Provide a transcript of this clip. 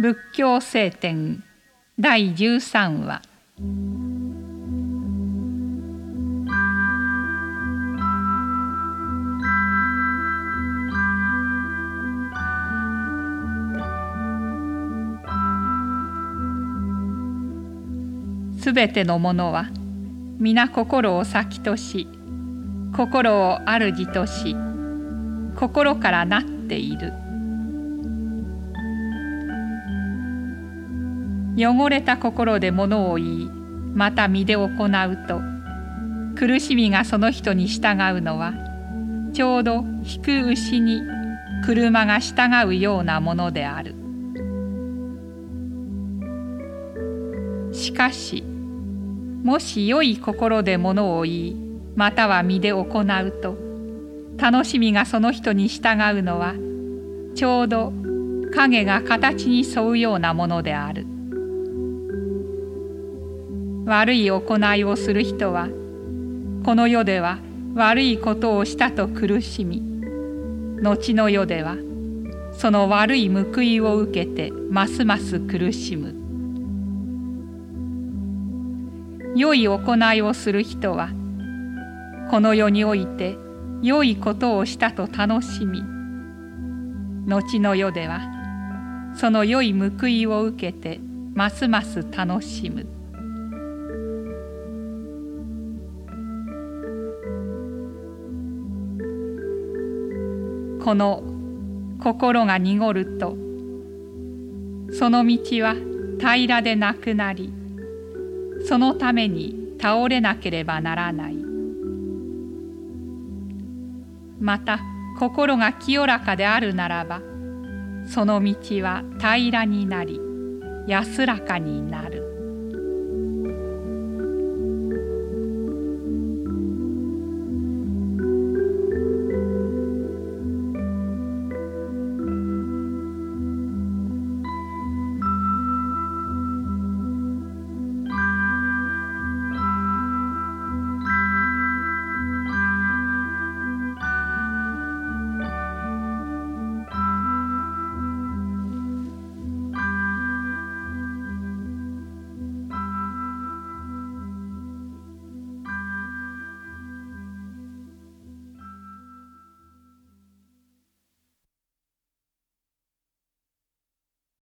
仏教聖典第13話。すべてのものは皆心を先とし心を主とし心からなっている。汚れた心で物を言いまた身で行うと苦しみがその人に従うのはちょうど引く牛に車が従うようなものである。しかしもし良い心で物を言いまたは身で行うと楽しみがその人に従うのはちょうど影が形に沿うようなものである。悪い行いをする人はこの世では悪いことをしたと苦しみ後の世ではその悪い報いを受けてますます苦しむ。良い行いをする人はこの世において良いことをしたと楽しみ後の世ではその良い報いを受けてますます楽しむ。この心が濁るとその道は平らでなくなりそのために倒れなければならない。また心が清らかであるならばその道は平らになり安らかになる。